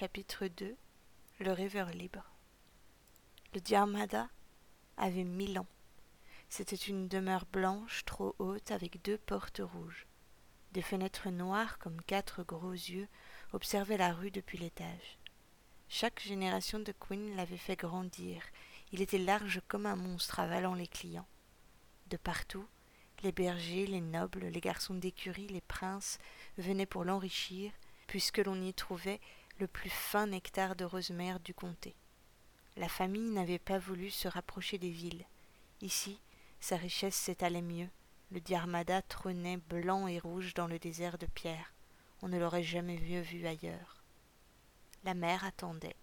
Chapitre 2 Le rêveur libre Le Dharmada avait mille ans. C'était une demeure blanche trop haute avec deux portes rouges. Des fenêtres noires comme quatre gros yeux observaient la rue depuis l'étage. Chaque génération de Queen l'avait fait grandir. Il était large comme un monstre avalant les clients. De partout, les bergers, les nobles, les garçons d'écurie, les princes venaient pour l'enrichir, puisque l'on y trouvait le plus fin nectar de rosemère du comté. La famille n'avait pas voulu se rapprocher des villes. Ici, sa richesse s'étalait mieux. Le Diarmada trônait blanc et rouge dans le désert de pierre. On ne l'aurait jamais mieux vu ailleurs. La mère attendait.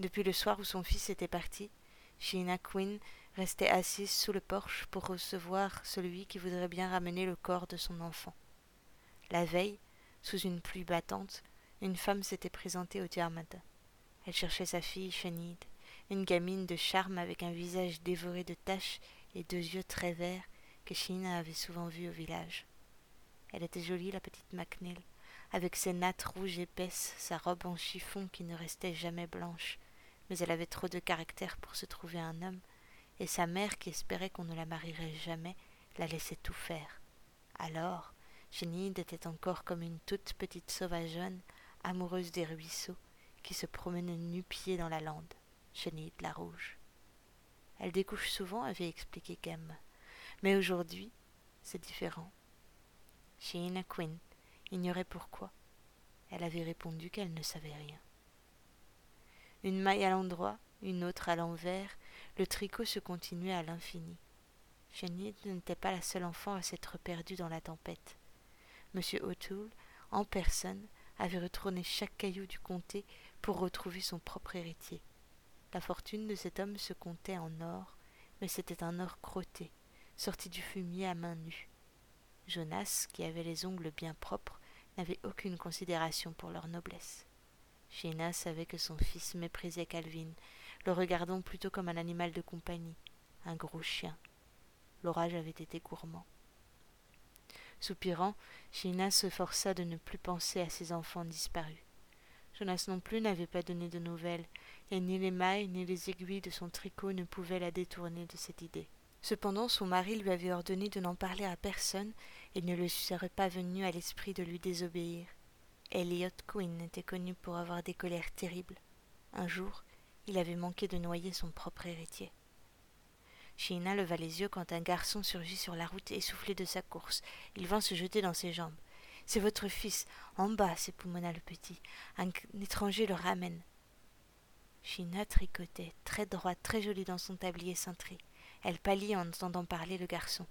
Depuis le soir où son fils était parti, Sheena Quinn restait assise sous le porche pour recevoir celui qui voudrait bien ramener le corps de son enfant. La veille, sous une pluie battante, une femme s'était présentée au Diarmada. Elle cherchait sa fille Chenide, une gamine de charme avec un visage dévoré de taches et deux yeux très verts que Sheena avait souvent vus au village. Elle était jolie, la petite MacNeil, avec ses nattes rouges épaisses, sa robe en chiffon qui ne restait jamais blanche, mais elle avait trop de caractère pour se trouver un homme, et sa mère, qui espérait qu'on ne la marierait jamais, la laissait tout faire. Alors, Chénide était encore comme une toute petite sauvageonne, amoureuse des ruisseaux, qui se promenait nu-pieds dans la lande, Chénide la rouge. Elle découche souvent, avait expliqué Kem. Mais aujourd'hui, c'est différent. Sheena Quinn ignorait pourquoi. Elle avait répondu qu'elle ne savait rien. Une maille à l'endroit, une autre à l'envers, le tricot se continuait à l'infini. Chénide n'était pas la seule enfant à s'être perdue dans la tempête. Monsieur O'Toole, en personne, avait retourné chaque caillou du comté pour retrouver son propre héritier. La fortune de cet homme se comptait en or, mais c'était un or crotté, sorti du fumier à main nue. Jonas, qui avait les ongles bien propres, n'avait aucune considération pour leur noblesse. Sheena savait que son fils méprisait Calvin, le regardant plutôt comme un animal de compagnie, un gros chien. L'orage avait été gourmand. Soupirant, Sheena se força de ne plus penser à ses enfants disparus. Jonas non plus n'avait pas donné de nouvelles, et ni les mailles ni les aiguilles de son tricot ne pouvaient la détourner de cette idée. Cependant son mari lui avait ordonné de n'en parler à personne et ne lui serait pas venu à l'esprit de lui désobéir. Elliot Quinn était connu pour avoir des colères terribles. Un jour, il avait manqué de noyer son propre héritier. Sheena leva les yeux quand un garçon surgit sur la route essoufflé de sa course. Il vint se jeter dans ses jambes. C'est votre fils, en bas, s'époumonna le petit. Un étranger le ramène. Sheena tricotait, très droite, très jolie dans son tablier cintré. Elle pâlit en entendant parler le garçon.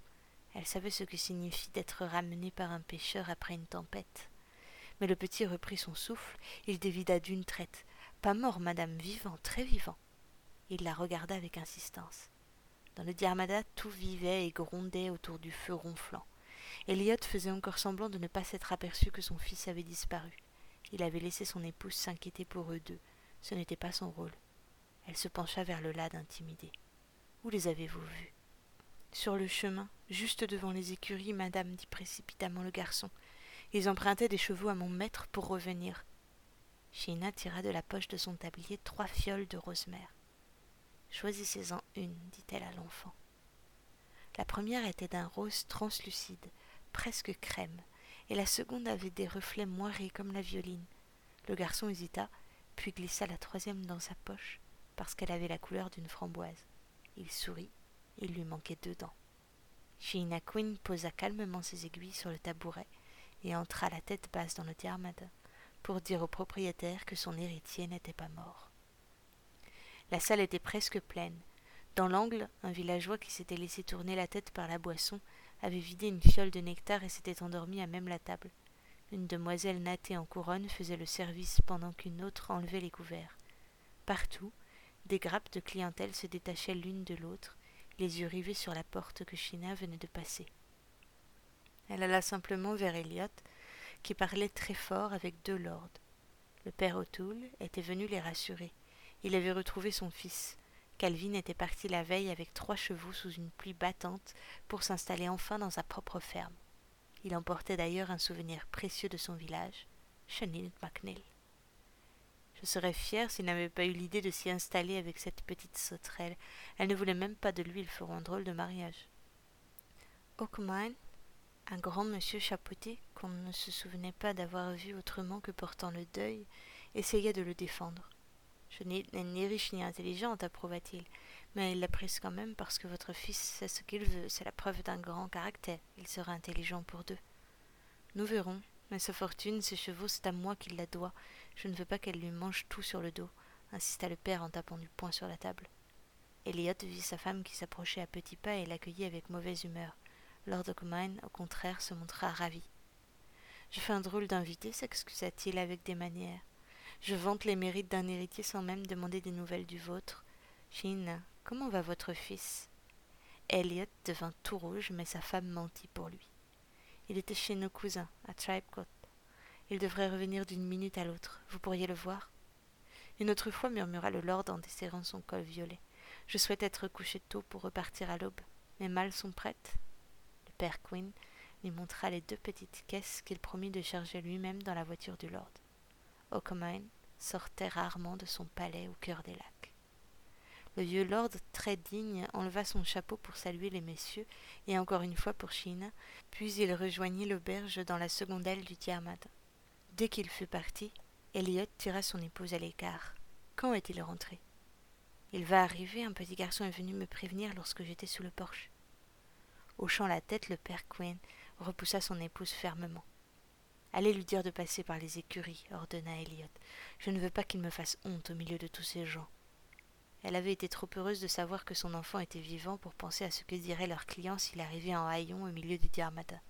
Elle savait ce que signifie d'être ramené par un pêcheur après une tempête. Mais le petit reprit son souffle, il dévida d'une traite. Pas mort, madame, vivant, très vivant. Il la regarda avec insistance. Dans le Diarmada, tout vivait et grondait autour du feu ronflant. Elliot faisait encore semblant de ne pas s'être aperçu que son fils avait disparu. Il avait laissé son épouse s'inquiéter pour eux deux. Ce n'était pas son rôle. Elle se pencha vers le lad intimidée. Où les avez-vous vus? Sur le chemin, juste devant les écuries, madame, dit précipitamment le garçon. Ils empruntaient des chevaux à mon maître pour revenir. Sheena tira de la poche de son tablier trois fioles de rosemère. Choisissez-en une, dit-elle à l'enfant. La première était d'un rose translucide, presque crème, et la seconde avait des reflets moirés comme la violine. Le garçon hésita, puis glissa la troisième dans sa poche, parce qu'elle avait la couleur d'une framboise. Il sourit, il lui manquait deux dents. Sheena Quinn posa calmement ses aiguilles sur le tabouret et entra la tête basse dans le diarmada pour dire au propriétaire que son héritier n'était pas mort. La salle était presque pleine. Dans l'angle, un villageois qui s'était laissé tourner la tête par la boisson avait vidé une fiole de nectar et s'était endormi à même la table. Une demoiselle nattée en couronne faisait le service pendant qu'une autre enlevait les couverts. Partout, des grappes de clientèle se détachaient l'une de l'autre, les yeux rivés sur la porte que China venait de passer. Elle alla simplement vers Elliot, qui parlait très fort avec deux lords. Le père O'Toole était venu les rassurer. Il avait retrouvé son fils. Calvin était parti la veille avec trois chevaux sous une pluie battante pour s'installer enfin dans sa propre ferme. Il emportait d'ailleurs un souvenir précieux de son village, Chenil MacNeil. Je serais fière s'il n'avait pas eu l'idée de s'y installer avec cette petite sauterelle. Elle ne voulait même pas de lui, ils feront un drôle de mariage. Ockmine, un grand monsieur chapeauté qu'on ne se souvenait pas d'avoir vu autrement que portant le deuil, essaya de le défendre. Je n'ai ni riche ni intelligente, approuva-t-il, mais il l'apprécie quand même parce que votre fils sait ce qu'il veut, c'est la preuve d'un grand caractère. Il sera intelligent pour deux. Nous verrons, mais sa fortune, ses chevaux, c'est à moi qu'il la doit. Je ne veux pas qu'elle lui mange tout sur le dos, insista le père en tapant du poing sur la table. Elliot vit sa femme qui s'approchait à petits pas et l'accueillit avec mauvaise humeur. Lord Ockmine, au contraire, se montra ravi. Je fais un drôle d'invité, s'excusa-t-il avec des manières. Je vante les mérites d'un héritier sans même demander des nouvelles du vôtre. Chine, comment va votre fils? Elliot devint tout rouge, mais sa femme mentit pour lui. Il était chez nos cousins, à Tribecote. Il devrait revenir d'une minute à l'autre. Vous pourriez le voir? Une autre fois, murmura le lord en desserrant son col violet. Je souhaite être couché tôt pour repartir à l'aube. Mes malles sont prêtes? Le père Quinn lui montra les deux petites caisses qu'il promit de charger lui-même dans la voiture du lord. Sortait rarement de son palais au cœur des lacs. Le vieux lord, très digne, enleva son chapeau pour saluer les messieurs, et encore une fois pour Chine, puis il rejoignit l'auberge dans la seconde aile du Tiamat. Dès qu'il fut parti, Elliot tira son épouse à l'écart. Quand est-il rentré? Il va arriver, un petit garçon est venu me prévenir lorsque j'étais sous le porche. Hochant la tête, le père Quinn repoussa son épouse fermement. Allez lui dire de passer par les écuries, ordonna Elliot. Je ne veux pas qu'il me fasse honte au milieu de tous ces gens. Elle avait été trop heureuse de savoir que son enfant était vivant pour penser à ce que dirait leur client s'il arrivait en haillon au milieu du Diarmada.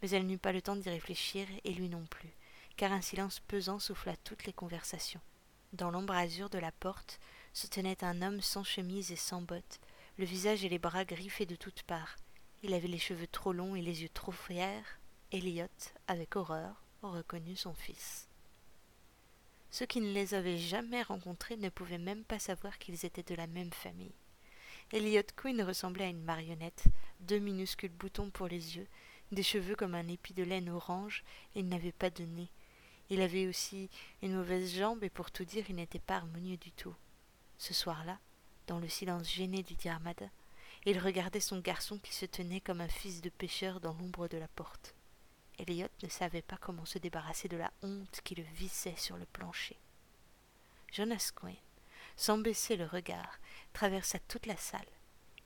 Mais elle n'eut pas le temps d'y réfléchir, et lui non plus, car un silence pesant souffla toutes les conversations. Dans l'embrasure de la porte se tenait un homme sans chemise et sans bottes, le visage et les bras griffés de toutes parts. Il avait les cheveux trop longs et les yeux trop fiers. Elliot, avec horreur, reconnut son fils. Ceux qui ne les avaient jamais rencontrés ne pouvaient même pas savoir qu'ils étaient de la même famille. Elliot Quinn ressemblait à une marionnette, deux minuscules boutons pour les yeux, des cheveux comme un épi de laine orange, et il n'avait pas de nez. Il avait aussi une mauvaise jambe, et pour tout dire, il n'était pas harmonieux du tout. Ce soir-là, dans le silence gêné du Diarmada, il regardait son garçon qui se tenait comme un fils de pêcheur dans l'ombre de la porte. Elliot ne savait pas comment se débarrasser de la honte qui le vissait sur le plancher. Jonas Quinn, sans baisser le regard, traversa toute la salle.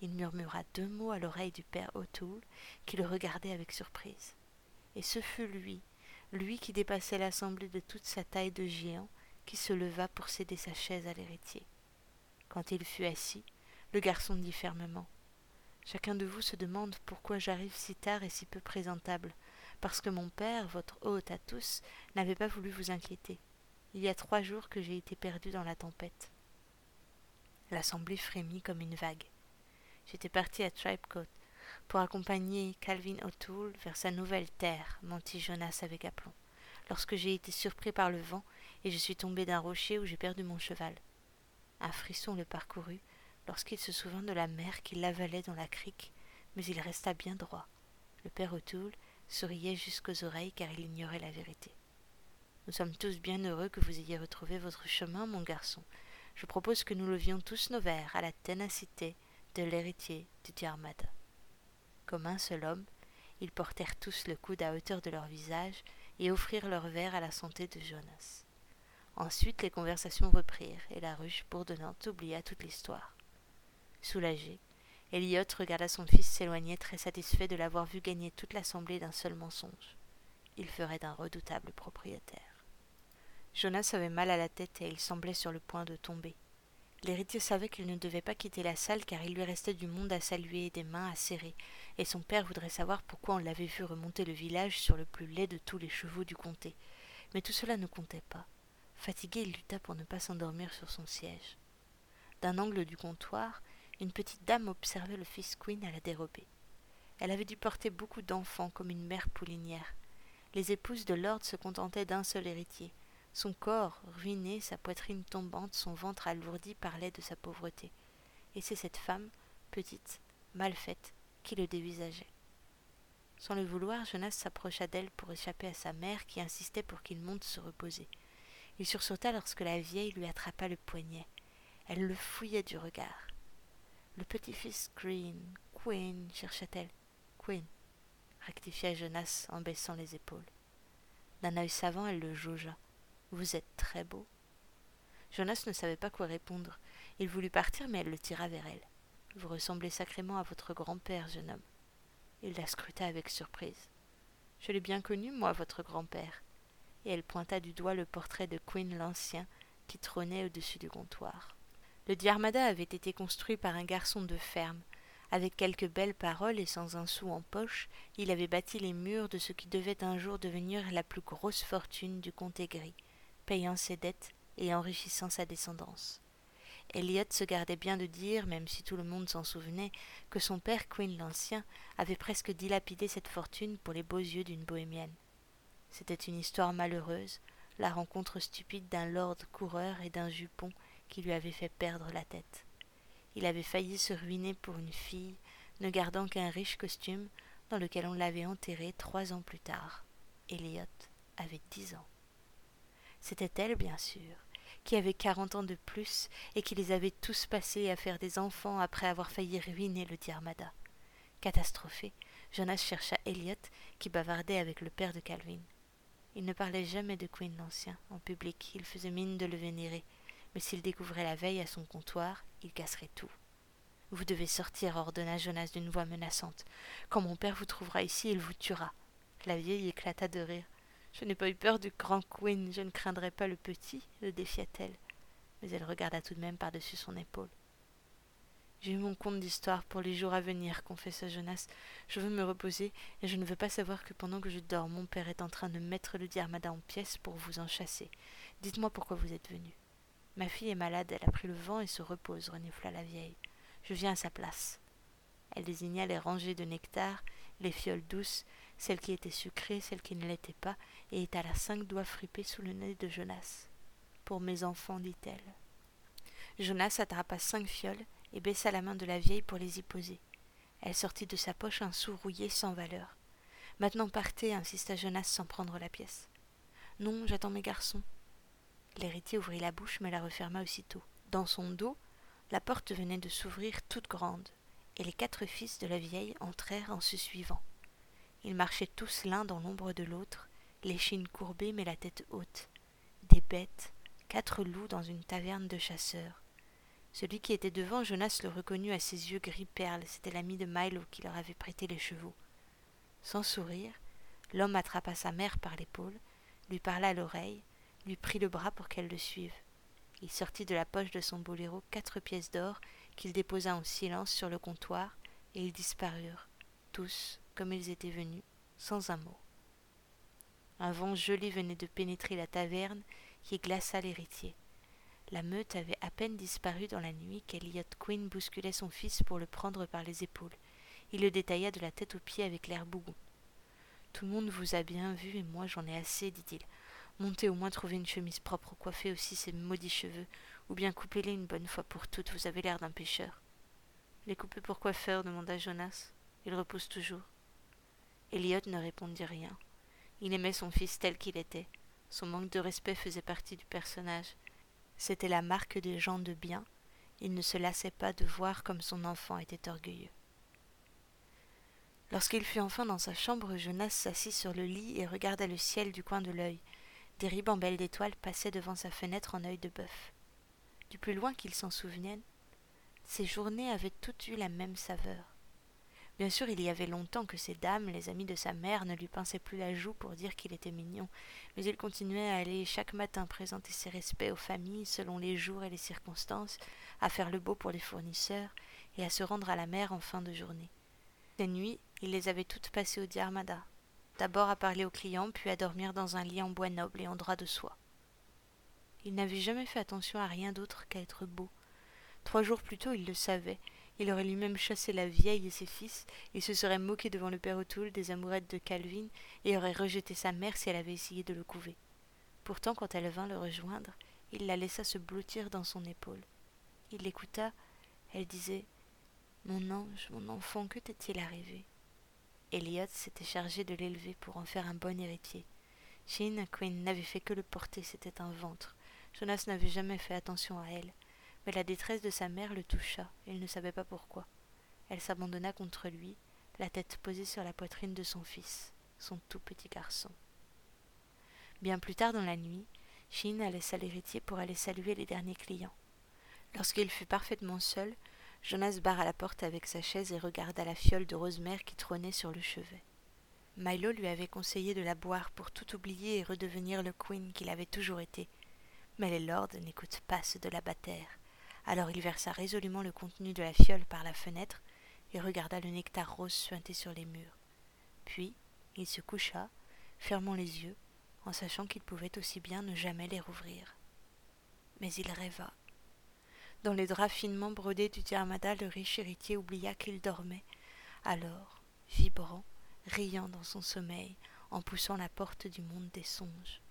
Il murmura deux mots à l'oreille du père O'Toole, qui le regardait avec surprise. Et ce fut lui, lui qui dépassait l'assemblée de toute sa taille de géant, qui se leva pour céder sa chaise à l'héritier. Quand il fut assis, le garçon dit fermement Chacun de vous se demande pourquoi j'arrive si tard et si peu présentable parce que mon père, votre hôte à tous, n'avait pas voulu vous inquiéter. Il y a trois jours que j'ai été perdu dans la tempête. L'assemblée frémit comme une vague. J'étais parti à Tribecote pour accompagner Calvin O'Toole vers sa nouvelle terre, mentit Jonas avec aplomb, lorsque j'ai été surpris par le vent et je suis tombé d'un rocher où j'ai perdu mon cheval. Un frisson le parcourut lorsqu'il se souvint de la mer qui l'avalait dans la crique, mais il resta bien droit. Le père O'Toole souriait jusqu'aux oreilles car il ignorait la vérité. Nous sommes tous bien heureux que vous ayez retrouvé votre chemin, mon garçon. Je propose que nous levions tous nos verres à la ténacité de l'héritier du Diarmada. Comme un seul homme, ils portèrent tous le coude à hauteur de leur visage et offrirent leur verre à la santé de Jonas. Ensuite les conversations reprirent, et la ruche bourdonnante oublia toute l'histoire. Soulagé, Elliot regarda son fils s'éloigner très satisfait de l'avoir vu gagner toute l'assemblée d'un seul mensonge. Il ferait d'un redoutable propriétaire. Jonas avait mal à la tête et il semblait sur le point de tomber. L'héritier savait qu'il ne devait pas quitter la salle car il lui restait du monde à saluer et des mains à serrer, et son père voudrait savoir pourquoi on l'avait vu remonter le village sur le plus laid de tous les chevaux du comté. Mais tout cela ne comptait pas. Fatigué, il lutta pour ne pas s'endormir sur son siège. D'un angle du comptoir, une petite dame observait le fils Queen à la dérobée. Elle avait dû porter beaucoup d'enfants comme une mère poulinière. Les épouses de Lord se contentaient d'un seul héritier. Son corps ruiné, sa poitrine tombante, son ventre alourdi parlaient de sa pauvreté. Et c'est cette femme, petite, mal faite, qui le dévisageait. Sans le vouloir, Jonas s'approcha d'elle pour échapper à sa mère qui insistait pour qu'il monte se reposer. Il sursauta lorsque la vieille lui attrapa le poignet. Elle le fouillait du regard. Le petit-fils Green, Queen, chercha-t-elle. Queen, rectifia Jonas en baissant les épaules. D'un œil savant, elle le jaugea. Vous êtes très beau. Jonas ne savait pas quoi répondre. Il voulut partir, mais elle le tira vers elle. Vous ressemblez sacrément à votre grand-père, jeune homme. Il la scruta avec surprise. Je l'ai bien connu, moi, votre grand-père. Et elle pointa du doigt le portrait de Queen l'Ancien qui trônait au-dessus du comptoir. Le Diarmada avait été construit par un garçon de ferme. Avec quelques belles paroles et sans un sou en poche, il avait bâti les murs de ce qui devait un jour devenir la plus grosse fortune du comte aigri, payant ses dettes et enrichissant sa descendance. Elliot se gardait bien de dire, même si tout le monde s'en souvenait, que son père Queen l'Ancien avait presque dilapidé cette fortune pour les beaux yeux d'une bohémienne. C'était une histoire malheureuse, la rencontre stupide d'un lord coureur et d'un jupon qui lui avait fait perdre la tête. Il avait failli se ruiner pour une fille, ne gardant qu'un riche costume dans lequel on l'avait enterré trois ans plus tard. Elliot avait dix ans. C'était elle, bien sûr, qui avait quarante ans de plus et qui les avait tous passés à faire des enfants après avoir failli ruiner le Diarmada. Catastrophé, Jonas chercha Elliot, qui bavardait avec le père de Calvin. Il ne parlait jamais de Queen l'Ancien en public, il faisait mine de le vénérer, mais s'il découvrait la veille à son comptoir, il casserait tout. Vous devez sortir, ordonna Jonas d'une voix menaçante. Quand mon père vous trouvera ici, il vous tuera. La vieille éclata de rire. Je n'ai pas eu peur du grand Queen, je ne craindrai pas le petit, le défia-t-elle. Mais elle regarda tout de même par-dessus son épaule. J'ai eu mon compte d'histoire pour les jours à venir, confessa Jonas. Je veux me reposer, et je ne veux pas savoir que pendant que je dors, mon père est en train de mettre le diarmada en pièces pour vous en chasser. Dites-moi pourquoi vous êtes venu. Ma fille est malade, elle a pris le vent et se repose, renifla la vieille. Je viens à sa place. Elle désigna les rangées de nectar, les fioles douces, celles qui étaient sucrées, celles qui ne l'étaient pas, et étala cinq doigts fripés sous le nez de Jonas. Pour mes enfants, dit-elle. Jonas attrapa cinq fioles et baissa la main de la vieille pour les y poser. Elle sortit de sa poche un sou rouillé sans valeur. Maintenant partez, insista Jonas sans prendre la pièce. Non, j'attends mes garçons. L'héritier ouvrit la bouche mais la referma aussitôt. Dans son dos, la porte venait de s'ouvrir toute grande, et les quatre fils de la vieille entrèrent en se suivant. Ils marchaient tous l'un dans l'ombre de l'autre, l'échine courbée mais la tête haute. Des bêtes, quatre loups dans une taverne de chasseurs. Celui qui était devant, Jonas le reconnut à ses yeux gris perle, c'était l'ami de Milo qui leur avait prêté les chevaux. Sans sourire, l'homme attrapa sa mère par l'épaule, lui parla à l'oreille, lui prit le bras pour qu'elle le suive. Il sortit de la poche de son boléro quatre pièces d'or qu'il déposa en silence sur le comptoir, et ils disparurent, tous comme ils étaient venus, sans un mot. Un vent gelé venait de pénétrer la taverne qui glaça l'héritier. La meute avait à peine disparu dans la nuit qu'Eliot Quinn bousculait son fils pour le prendre par les épaules. Il le détailla de la tête aux pieds avec l'air bougon. Tout le monde vous a bien vu et moi j'en ai assez, dit-il. Montez au moins trouver une chemise propre, coiffez aussi ces maudits cheveux, ou bien coupez-les une bonne fois pour toutes, vous avez l'air d'un pêcheur. Les couper pour quoi faire demanda Jonas. Il repousse toujours. Elliot ne répondit rien. Il aimait son fils tel qu'il était. Son manque de respect faisait partie du personnage. C'était la marque des gens de bien. Il ne se lassait pas de voir comme son enfant était orgueilleux. Lorsqu'il fut enfin dans sa chambre, Jonas s'assit sur le lit et regarda le ciel du coin de l'œil. Des ribambelles d'étoiles passaient devant sa fenêtre en œil de bœuf. Du plus loin qu'il s'en souvenait, ces journées avaient toutes eu la même saveur. Bien sûr, il y avait longtemps que ces dames, les amies de sa mère, ne lui pinçaient plus la joue pour dire qu'il était mignon, mais il continuait à aller chaque matin présenter ses respects aux familles selon les jours et les circonstances, à faire le beau pour les fournisseurs et à se rendre à la mer en fin de journée. Ces nuits, il les avait toutes passées au Diarmada, d'abord à parler aux clients, puis à dormir dans un lit en bois noble et en drap de soie. Il n'avait jamais fait attention à rien d'autre qu'à être beau. Trois jours plus tôt, il le savait, il aurait lui-même chassé la vieille et ses fils, il se serait moqué devant le père O'Toole des amourettes de Calvin et aurait rejeté sa mère si elle avait essayé de le couver. Pourtant, quand elle vint le rejoindre, il la laissa se blottir dans son épaule. Il l'écouta, elle disait Mon ange, mon enfant, que t'est-il arrivé? Elliot s'était chargé de l'élever pour en faire un bon héritier. Jean Quinn n'avait fait que le porter, c'était un ventre. Jonas n'avait jamais fait attention à elle, mais la détresse de sa mère le toucha, et il ne savait pas pourquoi. Elle s'abandonna contre lui, la tête posée sur la poitrine de son fils, son tout petit garçon. Bien plus tard dans la nuit, Shin laissa l'héritier pour aller saluer les derniers clients. Lorsqu'il fut parfaitement seul, Jonas barra la porte avec sa chaise et regarda la fiole de rosemère qui trônait sur le chevet. Milo lui avait conseillé de la boire pour tout oublier et redevenir le queen qu'il avait toujours été. Mais les lords n'écoutent pas ceux de la bataire. Alors il versa résolument le contenu de la fiole par la fenêtre et regarda le nectar rose suinter sur les murs. Puis il se coucha, fermant les yeux, en sachant qu'il pouvait aussi bien ne jamais les rouvrir. Mais il rêva. Dans les draps finement brodés du diarmada, le riche héritier oublia qu'il dormait. Alors, vibrant, riant dans son sommeil, en poussant la porte du monde des songes.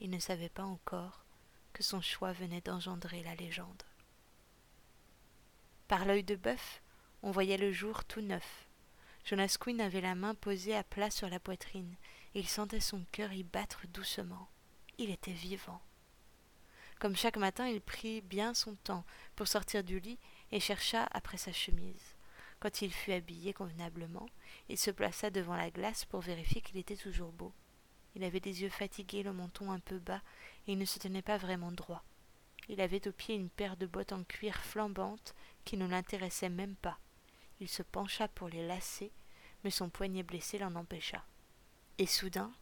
Il ne savait pas encore que son choix venait d'engendrer la légende. Par l'œil de bœuf, on voyait le jour tout neuf. Jonas Quinn avait la main posée à plat sur la poitrine, et il sentait son cœur y battre doucement. Il était vivant. Comme chaque matin, il prit bien son temps pour sortir du lit et chercha après sa chemise. Quand il fut habillé convenablement, il se plaça devant la glace pour vérifier qu'il était toujours beau. Il avait des yeux fatigués, le menton un peu bas, et il ne se tenait pas vraiment droit. Il avait au pied une paire de bottes en cuir flambantes qui ne l'intéressaient même pas. Il se pencha pour les lasser, mais son poignet blessé l'en empêcha. Et soudain,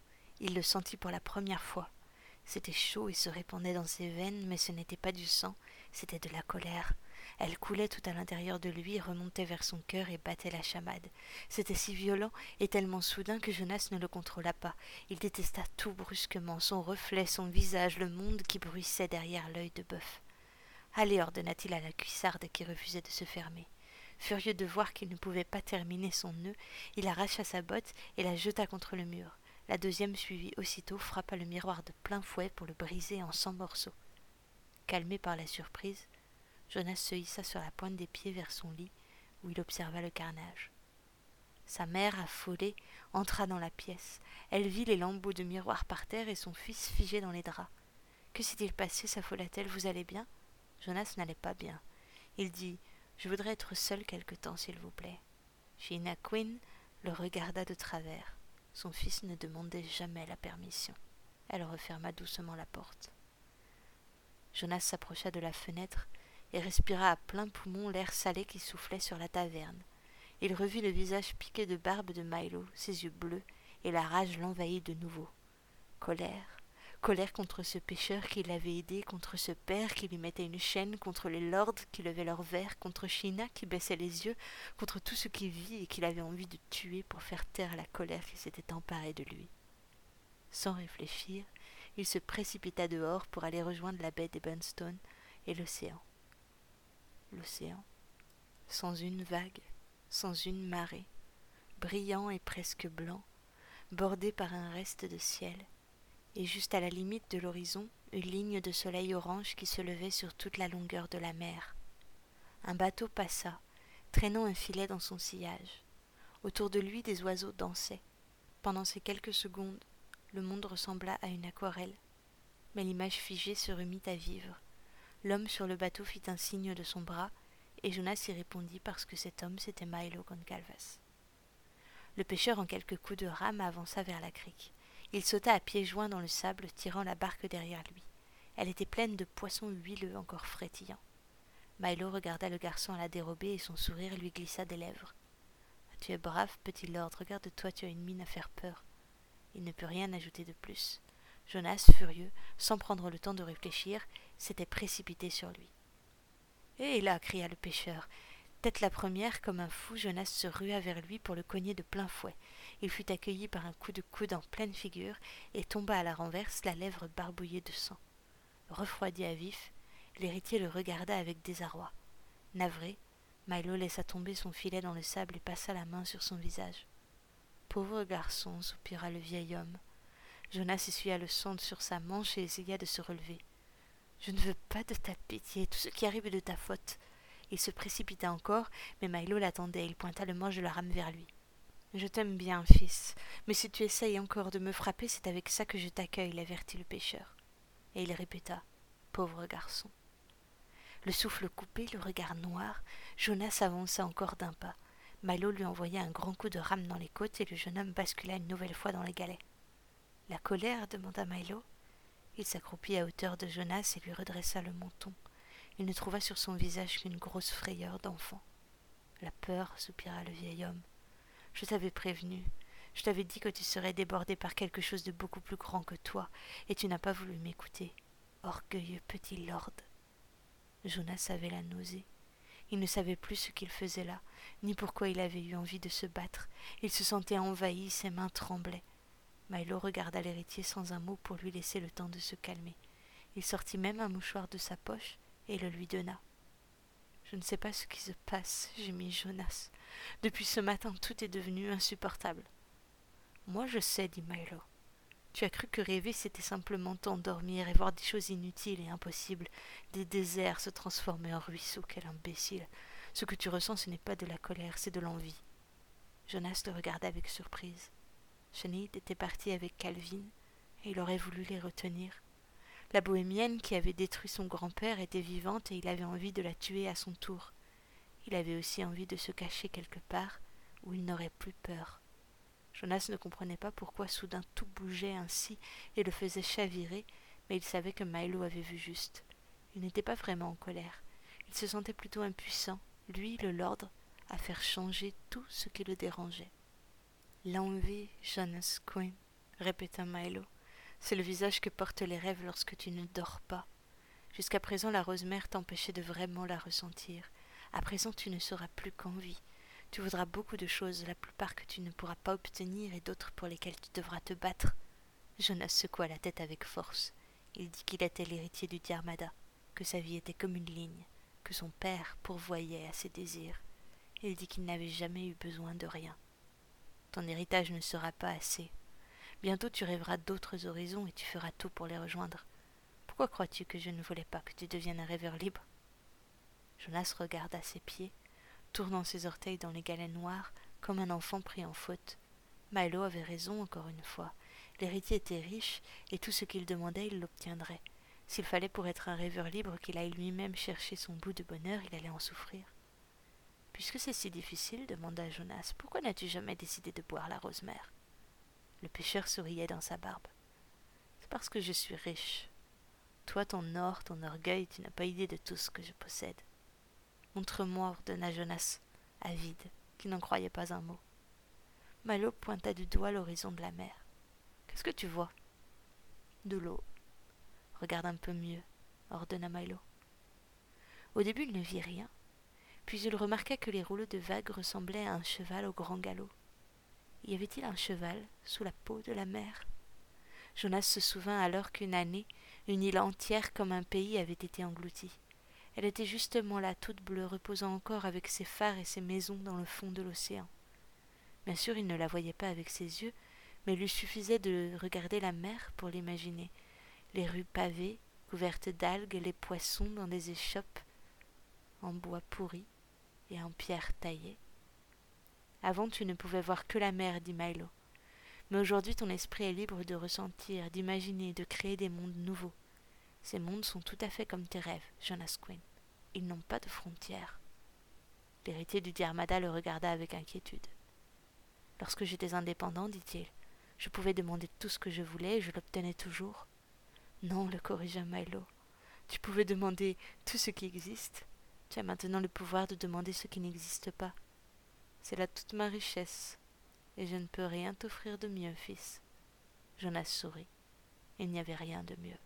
il le sentit pour la première fois. C'était chaud et se répandait dans ses veines, mais ce n'était pas du sang, c'était de la colère. Elle coulait tout à l'intérieur de lui, remontait vers son cœur et battait la chamade. C'était si violent et tellement soudain que Jonas ne le contrôla pas. Il détesta tout brusquement, son reflet, son visage, le monde qui bruissait derrière l'œil de bœuf. Allez, ordonna-t-il à la cuissarde qui refusait de se fermer. Furieux de voir qu'il ne pouvait pas terminer son nœud, il arracha sa botte et la jeta contre le mur. La deuxième suivit aussitôt, frappa le miroir de plein fouet pour le briser en cent morceaux. Calmé par la surprise, Jonas se hissa sur la pointe des pieds vers son lit, où il observa le carnage. Sa mère, affolée, entra dans la pièce. Elle vit les lambeaux de miroir par terre et son fils figé dans les draps. Que s'est-il passé s'affola-t-elle. Vous allez bien? Jonas n'allait pas bien. Il dit Je voudrais être seul quelque temps, s'il vous plaît. Gina Quinn le regarda de travers. Son fils ne demandait jamais la permission. Elle referma doucement la porte. Jonas s'approcha de la fenêtre et respira à plein poumon l'air salé qui soufflait sur la taverne. Il revit le visage piqué de barbe de Milo, ses yeux bleus, et la rage l'envahit de nouveau. Colère, colère contre ce pêcheur qui l'avait aidé, contre ce père qui lui mettait une chaîne, contre les lords qui levaient leurs verres, contre China qui baissait les yeux, contre tout ce qui vit et qu'il avait envie de tuer pour faire taire la colère qui s'était emparée de lui. Sans réfléchir, il se précipita dehors pour aller rejoindre la baie des Bunstone et l'océan l'océan, sans une vague, sans une marée, brillant et presque blanc, bordé par un reste de ciel, et juste à la limite de l'horizon, une ligne de soleil orange qui se levait sur toute la longueur de la mer. Un bateau passa, traînant un filet dans son sillage. Autour de lui des oiseaux dansaient. Pendant ces quelques secondes, le monde ressembla à une aquarelle, mais l'image figée se remit à vivre, L'homme sur le bateau fit un signe de son bras, et Jonas y répondit parce que cet homme c'était Milo Goncalves. Le pêcheur en quelques coups de rame avança vers la crique. Il sauta à pieds joints dans le sable, tirant la barque derrière lui. Elle était pleine de poissons huileux encore frétillants. Milo regarda le garçon à la dérobée et son sourire lui glissa des lèvres. Tu es brave, petit lord, regarde-toi, tu as une mine à faire peur. Il ne put rien ajouter de plus. Jonas, furieux, sans prendre le temps de réfléchir, s'était précipité sur lui. Et là cria le pêcheur. Tête la première, comme un fou, Jonas se rua vers lui pour le cogner de plein fouet. Il fut accueilli par un coup de coude en pleine figure et tomba à la renverse, la lèvre barbouillée de sang. Refroidi à vif, l'héritier le regarda avec désarroi. Navré, Milo laissa tomber son filet dans le sable et passa la main sur son visage. Pauvre garçon, soupira le vieil homme. Jonas essuya le sang sur sa manche et essaya de se relever. Je ne veux pas de ta pitié, tout ce qui arrive est de ta faute. Il se précipita encore, mais Milo l'attendait, il pointa le manche de la rame vers lui. Je t'aime bien, fils, mais si tu essayes encore de me frapper, c'est avec ça que je t'accueille, l'avertit le pêcheur. Et il répéta Pauvre garçon. Le souffle coupé, le regard noir, Jonas avança encore d'un pas. Milo lui envoya un grand coup de rame dans les côtes et le jeune homme bascula une nouvelle fois dans les galets. La colère demanda Milo. Il s'accroupit à hauteur de Jonas et lui redressa le menton. Il ne trouva sur son visage qu'une grosse frayeur d'enfant. La peur, soupira le vieil homme. Je t'avais prévenu. Je t'avais dit que tu serais débordé par quelque chose de beaucoup plus grand que toi, et tu n'as pas voulu m'écouter. Orgueilleux petit lord. Jonas avait la nausée. Il ne savait plus ce qu'il faisait là, ni pourquoi il avait eu envie de se battre. Il se sentait envahi, ses mains tremblaient. Milo regarda l'héritier sans un mot pour lui laisser le temps de se calmer. Il sortit même un mouchoir de sa poche et le lui donna. Je ne sais pas ce qui se passe, gémit Jonas. Depuis ce matin, tout est devenu insupportable. Moi, je sais, dit Milo. Tu as cru que rêver, c'était simplement t'endormir et voir des choses inutiles et impossibles, des déserts se transformer en ruisseaux, quel imbécile. Ce que tu ressens, ce n'est pas de la colère, c'est de l'envie. Jonas le regarda avec surprise. Chenid était parti avec Calvin, et il aurait voulu les retenir. La bohémienne qui avait détruit son grand-père était vivante et il avait envie de la tuer à son tour. Il avait aussi envie de se cacher quelque part où il n'aurait plus peur. Jonas ne comprenait pas pourquoi soudain tout bougeait ainsi et le faisait chavirer, mais il savait que Milo avait vu juste. Il n'était pas vraiment en colère. Il se sentait plutôt impuissant, lui, le lord, à faire changer tout ce qui le dérangeait. L'envie, Jonas Quinn, répéta Milo. C'est le visage que portent les rêves lorsque tu ne dors pas. Jusqu'à présent, la rose-mère t'empêchait de vraiment la ressentir. À présent, tu ne seras plus qu'en vie. Tu voudras beaucoup de choses, la plupart que tu ne pourras pas obtenir et d'autres pour lesquelles tu devras te battre. Jonas secoua la tête avec force. Il dit qu'il était l'héritier du Diarmada, que sa vie était comme une ligne, que son père pourvoyait à ses désirs. Il dit qu'il n'avait jamais eu besoin de rien. Ton héritage ne sera pas assez. Bientôt tu rêveras d'autres horizons et tu feras tout pour les rejoindre. Pourquoi crois-tu que je ne voulais pas que tu deviennes un rêveur libre? Jonas regarda ses pieds, tournant ses orteils dans les galets noirs comme un enfant pris en faute. Milo avait raison encore une fois. L'héritier était riche et tout ce qu'il demandait il l'obtiendrait. S'il fallait pour être un rêveur libre qu'il aille lui-même chercher son bout de bonheur, il allait en souffrir. Puisque c'est si difficile, demanda Jonas, pourquoi n'as-tu jamais décidé de boire la rose mère le pêcheur souriait dans sa barbe. C'est parce que je suis riche. Toi, ton or, ton orgueil, tu n'as pas idée de tout ce que je possède. Montre-moi, ordonna Jonas, avide, qui n'en croyait pas un mot. Malo pointa du doigt l'horizon de la mer. Qu'est-ce que tu vois? De l'eau. Regarde un peu mieux, ordonna Milo. Au début, il ne vit rien, puis il remarqua que les rouleaux de vagues ressemblaient à un cheval au grand galop. Y avait-il un cheval sous la peau de la mer? Jonas se souvint alors qu'une année, une île entière comme un pays avait été engloutie. Elle était justement là, toute bleue, reposant encore avec ses phares et ses maisons dans le fond de l'océan. Bien sûr, il ne la voyait pas avec ses yeux, mais il lui suffisait de regarder la mer pour l'imaginer. Les rues pavées, couvertes d'algues, les poissons dans des échoppes en bois pourri et en pierre taillée. Avant tu ne pouvais voir que la mer, dit Milo. Mais aujourd'hui ton esprit est libre de ressentir, d'imaginer, de créer des mondes nouveaux. Ces mondes sont tout à fait comme tes rêves, Jonas Quinn. Ils n'ont pas de frontières. L'héritier du Diarmada le regarda avec inquiétude. Lorsque j'étais indépendant, dit-il, je pouvais demander tout ce que je voulais et je l'obtenais toujours. Non, le corrigea Milo. Tu pouvais demander tout ce qui existe. Tu as maintenant le pouvoir de demander ce qui n'existe pas. C'est là toute ma richesse, et je ne peux rien t'offrir de mieux, fils. Jonas sourit. Il n'y avait rien de mieux.